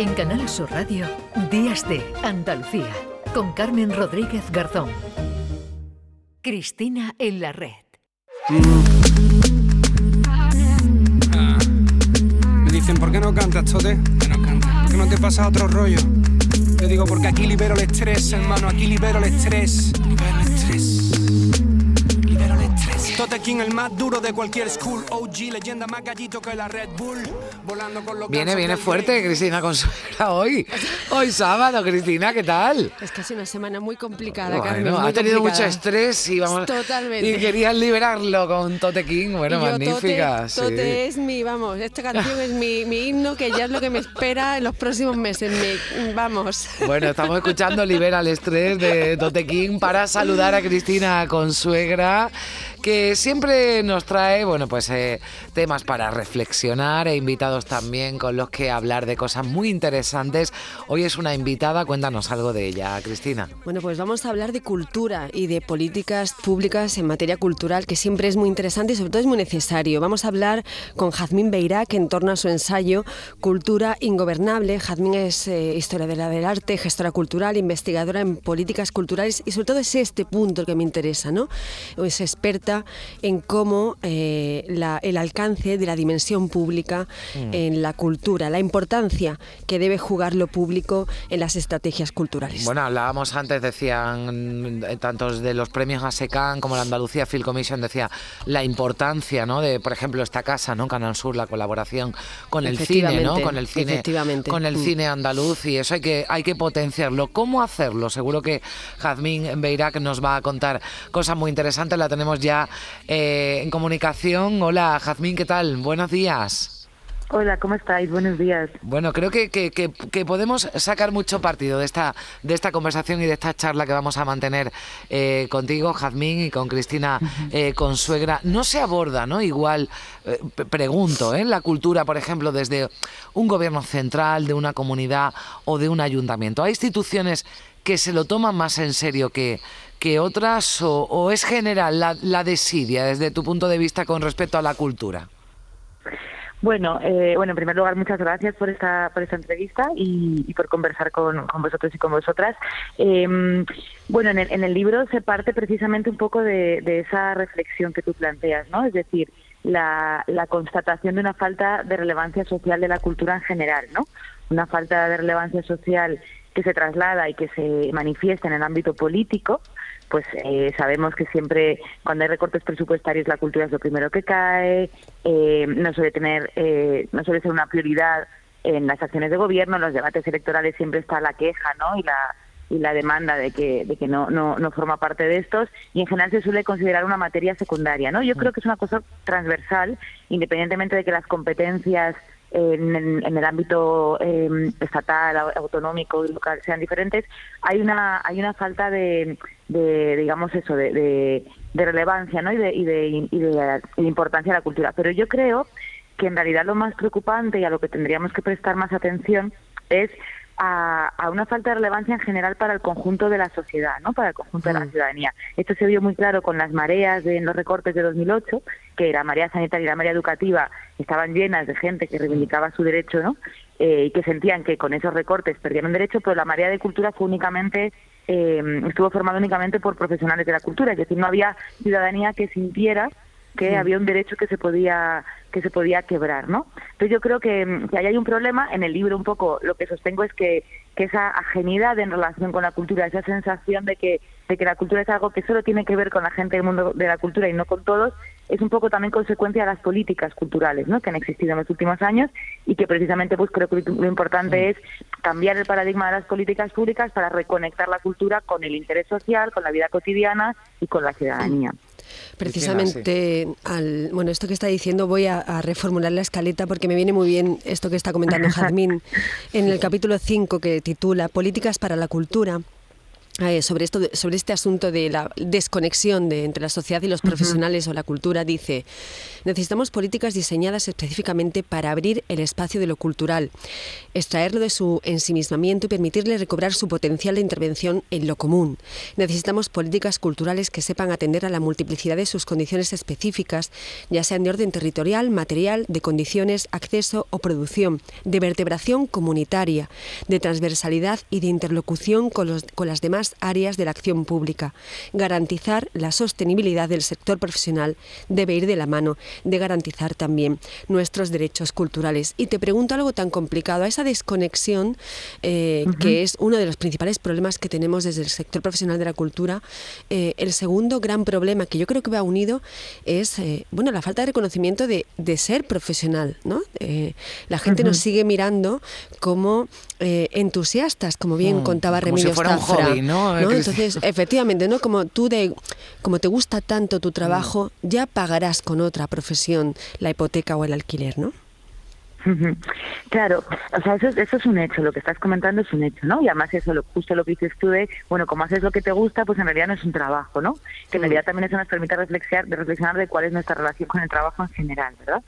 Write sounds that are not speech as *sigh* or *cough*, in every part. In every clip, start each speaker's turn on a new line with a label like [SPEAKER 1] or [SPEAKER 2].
[SPEAKER 1] En Canal Sur Radio, Días de Andalucía, con Carmen Rodríguez Garzón. Cristina en la red.
[SPEAKER 2] Me dicen, ¿por qué no cantas, Tote? Que no cantas. ¿Por qué no te pasa otro rollo? Te digo, porque aquí libero el estrés, hermano, aquí libero el estrés. King, el más duro de cualquier school. OG, leyenda más gallito que la Red Bull. Volando con los
[SPEAKER 3] Viene, viene fuerte. Cristina Consuegra hoy. Hoy sábado, Cristina, ¿qué tal?
[SPEAKER 4] Es casi una semana muy complicada,
[SPEAKER 3] Bueno,
[SPEAKER 4] Carmen. muy
[SPEAKER 3] ha tenido
[SPEAKER 4] complicada.
[SPEAKER 3] mucho estrés y vamos
[SPEAKER 4] Totalmente.
[SPEAKER 3] y querías liberarlo con Tote King. Bueno,
[SPEAKER 4] yo,
[SPEAKER 3] magnífica.
[SPEAKER 4] Tote,
[SPEAKER 3] sí.
[SPEAKER 4] Tote es mi, vamos, esta canción *laughs* es mi, mi himno que ya es lo que me espera en los próximos meses. Me- vamos.
[SPEAKER 3] Bueno, estamos escuchando Libera el estrés de Tote King para saludar a Cristina Consuegra, que siempre nos trae, bueno, pues eh, temas para reflexionar e invitados también con los que hablar de cosas muy interesantes. Hoy es una invitada, cuéntanos algo de ella, Cristina.
[SPEAKER 4] Bueno, pues vamos a hablar de cultura y de políticas públicas en materia cultural, que siempre es muy interesante y sobre todo es muy necesario. Vamos a hablar con Jazmín Beirac en torno a su ensayo Cultura Ingobernable. Jazmín es eh, historiadora del arte, gestora cultural, investigadora en políticas culturales y sobre todo es este punto el que me interesa, ¿no? Es experta en cómo eh, la- el alcance de la dimensión pública en la cultura, la importancia que debe jugar lo público en las estrategias culturales.
[SPEAKER 3] Bueno, hablábamos antes, decían, eh, tantos de los premios ASECAN como la Andalucía Film Commission, decía la importancia, ¿no? De, por ejemplo, esta casa, ¿no? Canal Sur, la colaboración con el cine, ¿no? Con el cine,
[SPEAKER 4] efectivamente.
[SPEAKER 3] con el
[SPEAKER 4] Mm.
[SPEAKER 3] cine andaluz y eso hay que, hay que potenciarlo. ¿Cómo hacerlo? Seguro que Jazmín Beirac nos va a contar cosas muy interesantes. La tenemos ya eh, en comunicación. Hola, Jazmín, ¿qué tal? Buenos días.
[SPEAKER 5] Hola, ¿cómo estáis? Buenos días.
[SPEAKER 3] Bueno, creo que, que- que- que podemos sacar mucho partido de esta, de esta conversación y de esta charla que vamos a mantener eh, contigo, Jazmín, y con Cristina eh, Consuegra. No se aborda, ¿no? Igual, eh, pregunto, ¿eh? La cultura, por ejemplo, desde un gobierno central, de una comunidad o de un ayuntamiento. ¿Hay instituciones que se lo toman más en serio que, que otras o, es general la, la desidia desde tu punto de vista con respecto a la cultura?
[SPEAKER 5] Bueno, eh, bueno, en primer lugar, muchas gracias por esta, por esta entrevista y, y por conversar con, con vosotros y con vosotras. Eh, bueno, en el, en el libro se parte precisamente un poco de, de esa reflexión que tú planteas, ¿no? Es decir, la, la constatación de una falta de relevancia social de la cultura en general, ¿no? Una falta de relevancia social que se traslada y que se manifiesta en el ámbito político, pues eh, sabemos que siempre cuando hay recortes presupuestarios la cultura es lo primero que cae, eh, no suele tener, eh, no suele ser una prioridad en las acciones de gobierno, en los debates electorales siempre está la queja, ¿no? Y la y la demanda de que, de que no, no, no forma parte de estos y en general se suele considerar una materia secundaria, ¿no? Yo creo que es una cosa transversal, independientemente de que las competencias en, el ámbito eh, estatal, au- autonómico y local sean diferentes, hay una hay una falta de, digamos eso, de, relevancia ¿no? y, de, y de- y de importancia a la cultura. Pero yo creo que en realidad lo más preocupante y a lo que tendríamos que prestar más atención es a, a una falta de relevancia en general para el conjunto de la sociedad, ¿no? para el conjunto de la ciudadanía. Esto se vio muy claro con las mareas de, en los recortes de 2008, que la marea sanitaria y la marea educativa estaban llenas de gente que reivindicaba su derecho ¿no? Eh, y que sentían que con esos recortes perdían un derecho, pero la marea de cultura fue únicamente eh, estuvo formada únicamente por profesionales de la cultura, es decir, no había ciudadanía que sintiera que había un derecho que se podía que se podía quebrar, ¿no? Entonces yo creo que, mm, que ahí hay un problema. En el libro un poco lo que sostengo es que, que esa ajenidad en relación con la cultura, esa sensación de que, de que la cultura es algo que solo tiene que ver con la gente del mundo de la cultura y no con todos, es un poco también consecuencia de las políticas culturales ¿no? que han existido en los últimos años y que precisamente pues creo que lo importante es cambiar el paradigma de las políticas públicas para reconectar la cultura con el interés social, con la vida cotidiana y con la ciudadanía.
[SPEAKER 4] Precisamente, al, bueno, esto que está diciendo voy a, a reformular la escaleta porque me viene muy bien esto que está comentando *laughs* Jazmín en el capítulo 5 que titula Políticas para la Cultura. Eh, sobre, esto, sobre este asunto de la desconexión de, entre la sociedad y los profesionales o la cultura, dice, necesitamos políticas diseñadas específicamente para abrir el espacio de lo cultural, extraerlo de su ensimismamiento y permitirle recobrar su potencial de intervención en lo común. Necesitamos políticas culturales que sepan atender a la multiplicidad de sus condiciones específicas, ya sean de orden territorial, material, de condiciones, acceso o producción, de vertebración comunitaria, de transversalidad y de interlocución con, los, con las demás áreas de la acción pública. Garantizar la sostenibilidad del sector profesional debe ir de la mano de garantizar también nuestros derechos culturales. Y te pregunto algo tan complicado, a esa desconexión, eh, que es uno de los principales problemas que tenemos desde el sector profesional de la cultura, eh, el segundo gran problema que yo creo que va unido es eh, bueno, la falta de reconocimiento de, ser profesional. ¿no? la gente nos sigue mirando como entusiastas, como bien mm, contaba Remilio Stafra. Entonces, efectivamente, ¿no? Como tú de, como te gusta tanto tu trabajo, ya pagarás con otra profesión la hipoteca o el alquiler, ¿no?
[SPEAKER 5] Claro, o sea, eso, eso es un hecho, lo que estás comentando es un hecho, ¿no? Y además eso, lo, justo lo que dices tú de, bueno, como haces lo que te gusta, pues en realidad no es un trabajo, ¿no? Que en realidad también eso nos permite reflexionar, de reflexionar de cuál es nuestra relación con el trabajo en general, ¿verdad?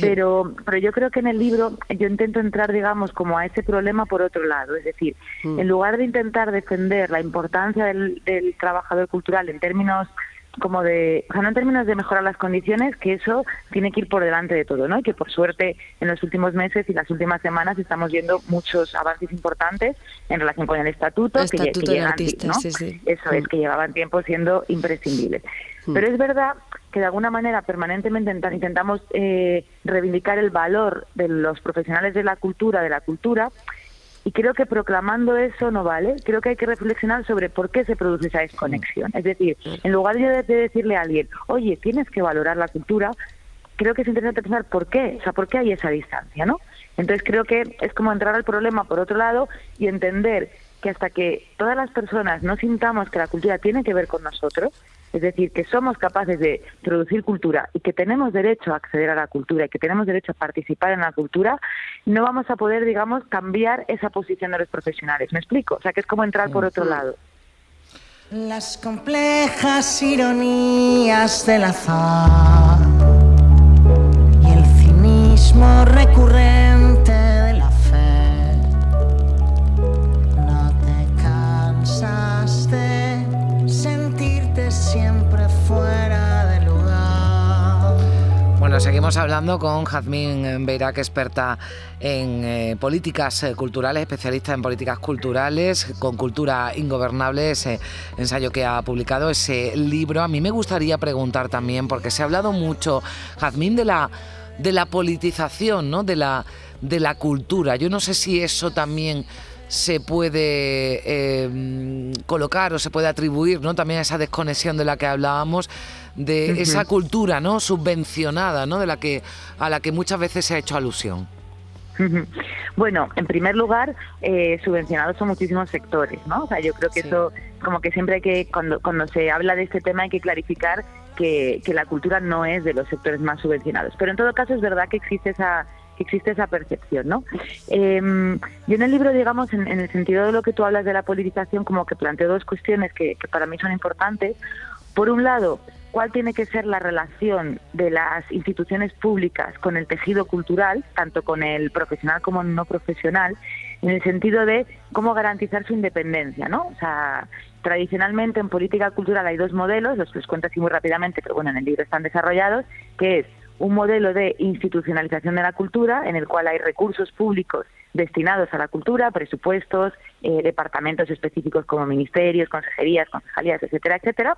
[SPEAKER 5] Pero, pero yo creo que en el libro yo intento entrar, digamos, como a ese problema por otro lado, es decir, mm. en lugar de intentar defender la importancia del, del trabajador cultural en términos como de, o sea, no en términos de mejorar las condiciones, que eso tiene que ir por delante de todo, ¿no? Y que por suerte en los últimos meses y las últimas semanas estamos viendo muchos avances importantes en relación con el estatuto, que, llegan, ¿no? Eso es, mm. que llevaban tiempo siendo imprescindibles. Mm. Pero es verdad que de alguna manera permanentemente intentamos eh, reivindicar el valor de los profesionales de la cultura, de la cultura, y creo que proclamando eso no vale. Creo que hay que reflexionar sobre por qué se produce esa desconexión. Es decir, en lugar de, decirle a alguien, oye, tienes que valorar la cultura, creo que es interesante pensar por qué, o sea, por qué hay esa distancia, ¿no? Entonces creo que es como entrar al problema por otro lado y entender que hasta que todas las personas no sintamos que la cultura tiene que ver con nosotros, es decir, que somos capaces de producir cultura y que tenemos derecho a acceder a la cultura y que tenemos derecho a participar en la cultura, no vamos a poder, digamos, cambiar esa posición de los profesionales. ¿Me explico? O sea, que es como entrar por otro lado.
[SPEAKER 6] Las complejas ironías del azar y el cinismo recurrente
[SPEAKER 3] con Jazmín Beirac, experta en eh, políticas eh, culturales, especialista en políticas culturales, con Cultura Ingobernable, ese ensayo que ha publicado, ese libro. A mí me gustaría preguntar también, porque se ha hablado mucho, Jazmín, de la, de la politización, ¿no? de, la, de la cultura. Yo no sé si eso también se puede eh, colocar o se puede atribuir ¿no? también a esa desconexión de la que hablábamos de esa cultura no subvencionada no de la que a la que muchas veces se ha hecho alusión
[SPEAKER 5] bueno, en primer lugar, eh, subvencionados son muchísimos sectores, ¿no? O sea, yo creo que eso, como que siempre hay que, cuando, cuando se habla de este tema, hay que clarificar que, que la cultura no es de los sectores más subvencionados. Pero en todo caso, es verdad que existe esa que existe esa percepción, ¿no? Eh, yo en el libro, digamos, en, el sentido de lo que tú hablas de la politización, como que planteo dos cuestiones que, que para mí son importantes. Por un lado, cuál tiene que ser la relación de las instituciones públicas con el tejido cultural, tanto con el profesional como el no profesional, en el sentido de cómo garantizar su independencia, ¿no? O sea, tradicionalmente en política cultural hay dos modelos, los que les cuento así muy rápidamente, pero bueno, en el libro están desarrollados, que es un modelo de institucionalización de la cultura en el cual hay recursos públicos destinados a la cultura, presupuestos, eh, departamentos específicos como ministerios, consejerías, concejalías, etcétera, etcétera,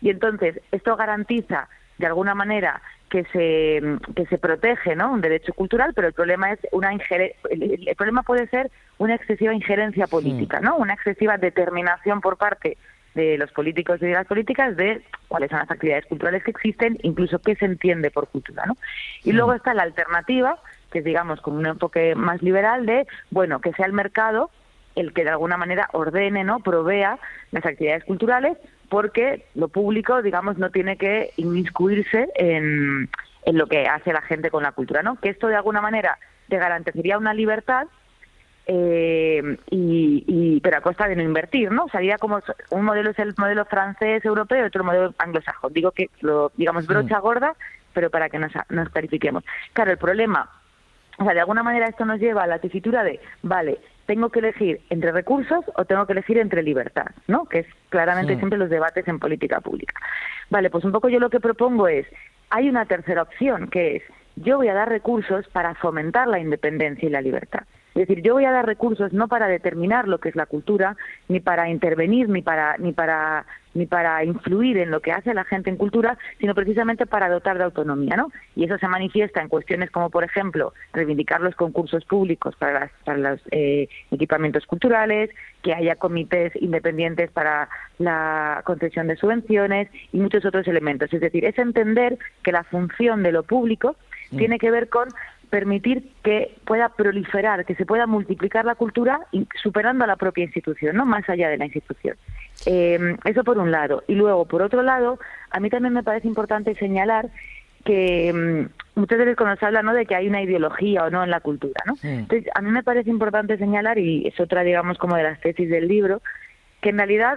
[SPEAKER 5] y entonces, esto garantiza de alguna manera que se, que se protege ¿no? un derecho cultural, pero el problema es una el, el, problema puede ser una excesiva injerencia política, ¿no? una excesiva determinación por parte de los políticos y de las políticas de cuáles son las actividades culturales que existen, incluso qué se entiende por cultura. ¿no? Y luego está la alternativa, que es digamos como un enfoque más liberal de, bueno, que sea el mercado el que de alguna manera ordene, ¿no? provea las actividades culturales, porque lo público, digamos, no tiene que inmiscuirse en, en lo que hace la gente con la cultura, ¿no? Que esto de alguna manera te garantizaría una libertad, eh, y, pero a costa de no invertir, ¿no? Sería como un modelo es el modelo francés europeo y otro modelo anglosajón. Digo que lo digamos brocha gorda, pero para que nos, nos clarifiquemos. Claro, el problema, o sea, de alguna manera esto nos lleva a la tesitura de, vale, tengo que elegir entre recursos o tengo que elegir entre libertad, ¿no? Que es claramente siempre los debates en política pública. Vale, pues un poco yo lo que propongo es, hay una tercera opción que es, yo voy a dar recursos para fomentar la independencia y la libertad. Es decir, yo voy a dar recursos no para determinar lo que es la cultura, ni para intervenir, ni para, ni para, ni para influir en lo que hace la gente en cultura, sino precisamente para dotar de autonomía, ¿no? Y eso se manifiesta en cuestiones como, por ejemplo, reivindicar los concursos públicos para, para los eh, equipamientos culturales, que haya comités independientes para la concesión de subvenciones y muchos otros elementos. Es decir, es entender que la función de lo público mm. tiene que ver con permitir que pueda proliferar, que se pueda multiplicar la cultura superando a la propia institución, no más allá de la institución. Eh, eso por un lado. Y luego, por otro lado, a mí también me parece importante señalar que muchas veces cuando se habla ¿no? de que hay una ideología o no en la cultura, ¿no? Entonces, a mí me parece importante señalar, y es otra, digamos, como de las tesis del libro, que en realidad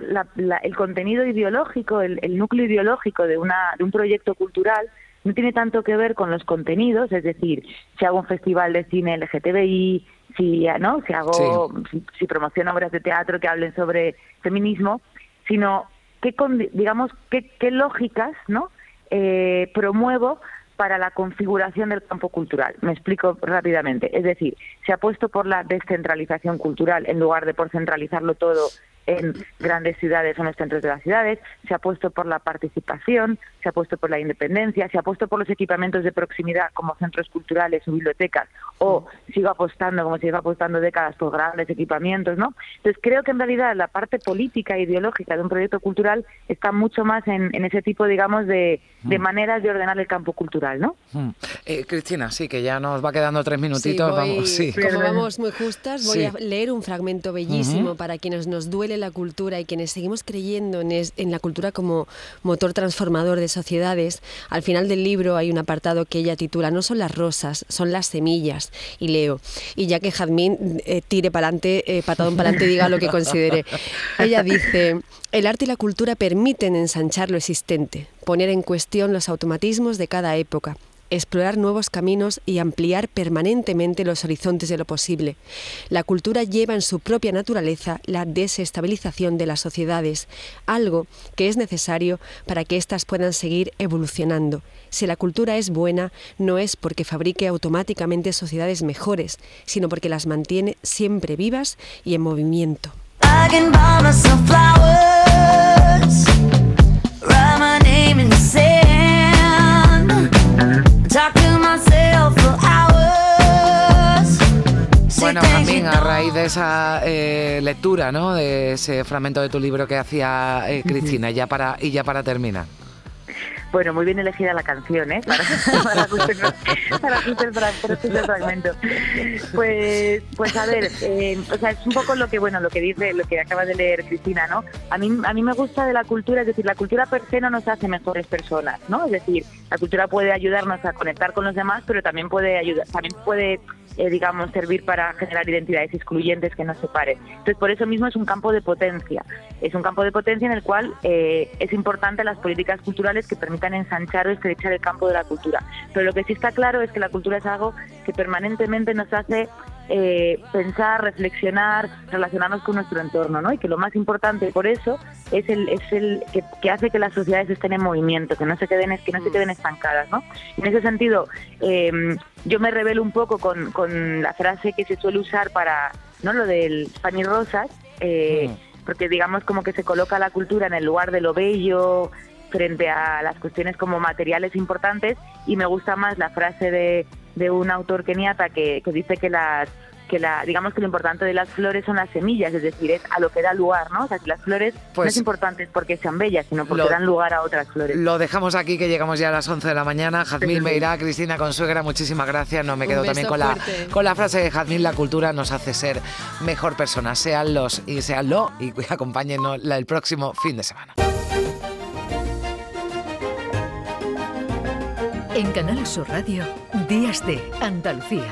[SPEAKER 5] el contenido ideológico, el, el núcleo ideológico de, una, de un proyecto cultural no tiene tanto que ver con los contenidos, es decir, si hago un festival de cine LGTBI, si, ¿no? si hago, si, promociono obras de teatro que hablen sobre feminismo, sino qué, digamos, qué, qué lógicas ¿no? Eh, promuevo para la configuración del campo cultural. Me explico rápidamente. Es decir, se ha puesto por la descentralización cultural en lugar de por centralizarlo todo en grandes ciudades o en los centros de las ciudades, se ha puesto por la participación, se ha puesto por la independencia, se ha puesto por los equipamientos de proximidad como centros culturales o bibliotecas, o sigo apostando, como se lleva apostando décadas, por grandes equipamientos, ¿no? Entonces creo que en realidad la parte política e ideológica de un proyecto cultural está mucho más en, ese tipo, digamos, de, de, mm. maneras de ordenar el campo cultural, ¿no?
[SPEAKER 3] Mm. Eh, Cristina, sí, que ya nos va quedando tres minutitos, vamos, sí.
[SPEAKER 4] Como vamos muy justas, voy a leer un fragmento bellísimo para quienes nos duele la cultura y quienes seguimos creyendo en, la cultura como motor transformador de sociedades, al final del libro hay un apartado que ella titula No son las rosas, son las semillas. Y leo, y ya que Jazmín eh, tire para adelante, eh, patadón para adelante, diga lo que considere. *laughs* Ella dice, el arte y la cultura permiten ensanchar lo existente, poner en cuestión los automatismos de cada época, explorar nuevos caminos y ampliar permanentemente los horizontes de lo posible. La cultura lleva en su propia naturaleza la desestabilización de las sociedades, algo que es necesario para que éstas puedan seguir evolucionando. Si la cultura es buena, no es porque fabrique automáticamente sociedades mejores, sino porque las mantiene siempre vivas y en movimiento.
[SPEAKER 3] Bueno, también a raíz de esa eh, lectura, ¿no? De ese fragmento de tu libro que hacía eh, Cristina, ya para, y ya para terminar.
[SPEAKER 5] Bueno, muy bien elegida la canción, ¿eh? Para, *laughs* para, para, el fragmento. Pues, pues a ver, eh, o sea, es un poco lo que, bueno, lo que dice, lo que acaba de leer Cristina, ¿no? A mí, a mí me gusta de la cultura, es decir, la cultura per se no nos hace mejores personas, ¿no? Es decir, la cultura puede ayudarnos a conectar con los demás, pero también puede ayudar, también puede eh, digamos, servir para generar identidades excluyentes que nos separen. Entonces, por eso mismo es un campo de potencia. Es un campo de potencia en el cual eh, es importante las políticas culturales que permitan ensanchar o estrechar el campo de la cultura. Pero lo que sí está claro es que la cultura es algo que permanentemente nos hace eh, pensar, reflexionar, relacionarnos con nuestro entorno, ¿no? Y que lo más importante por eso es el, es el que, hace que las sociedades estén en movimiento, que no se queden, que no se queden estancadas, ¿no? En ese sentido, eh, yo me revelo un poco con, con, la frase que se suele usar para, ¿no? Lo del pan y rosas, eh, mm. Porque digamos como que se coloca la cultura en el lugar de lo bello, frente a las cuestiones como materiales importantes y me gusta más la frase de, de un autor keniata que, que dice que las que la digamos que lo importante de las flores son las semillas, es decir, es a lo que da lugar, ¿no? O sea, que las flores no
[SPEAKER 3] pues
[SPEAKER 5] es importante porque sean bellas, sino porque dan lugar a otras flores.
[SPEAKER 3] Lo dejamos aquí, que llegamos ya a las 11 de la mañana. Jazmín Meirá, Cristina Consuegra, muchísimas gracias. No me quedo también con la, con la frase de Jazmín, la cultura nos hace ser mejor personas. Sean los y seanlo y *laughs* acompáñenos el próximo fin de semana.
[SPEAKER 1] En Canal Sur Radio, Días de Andalucía,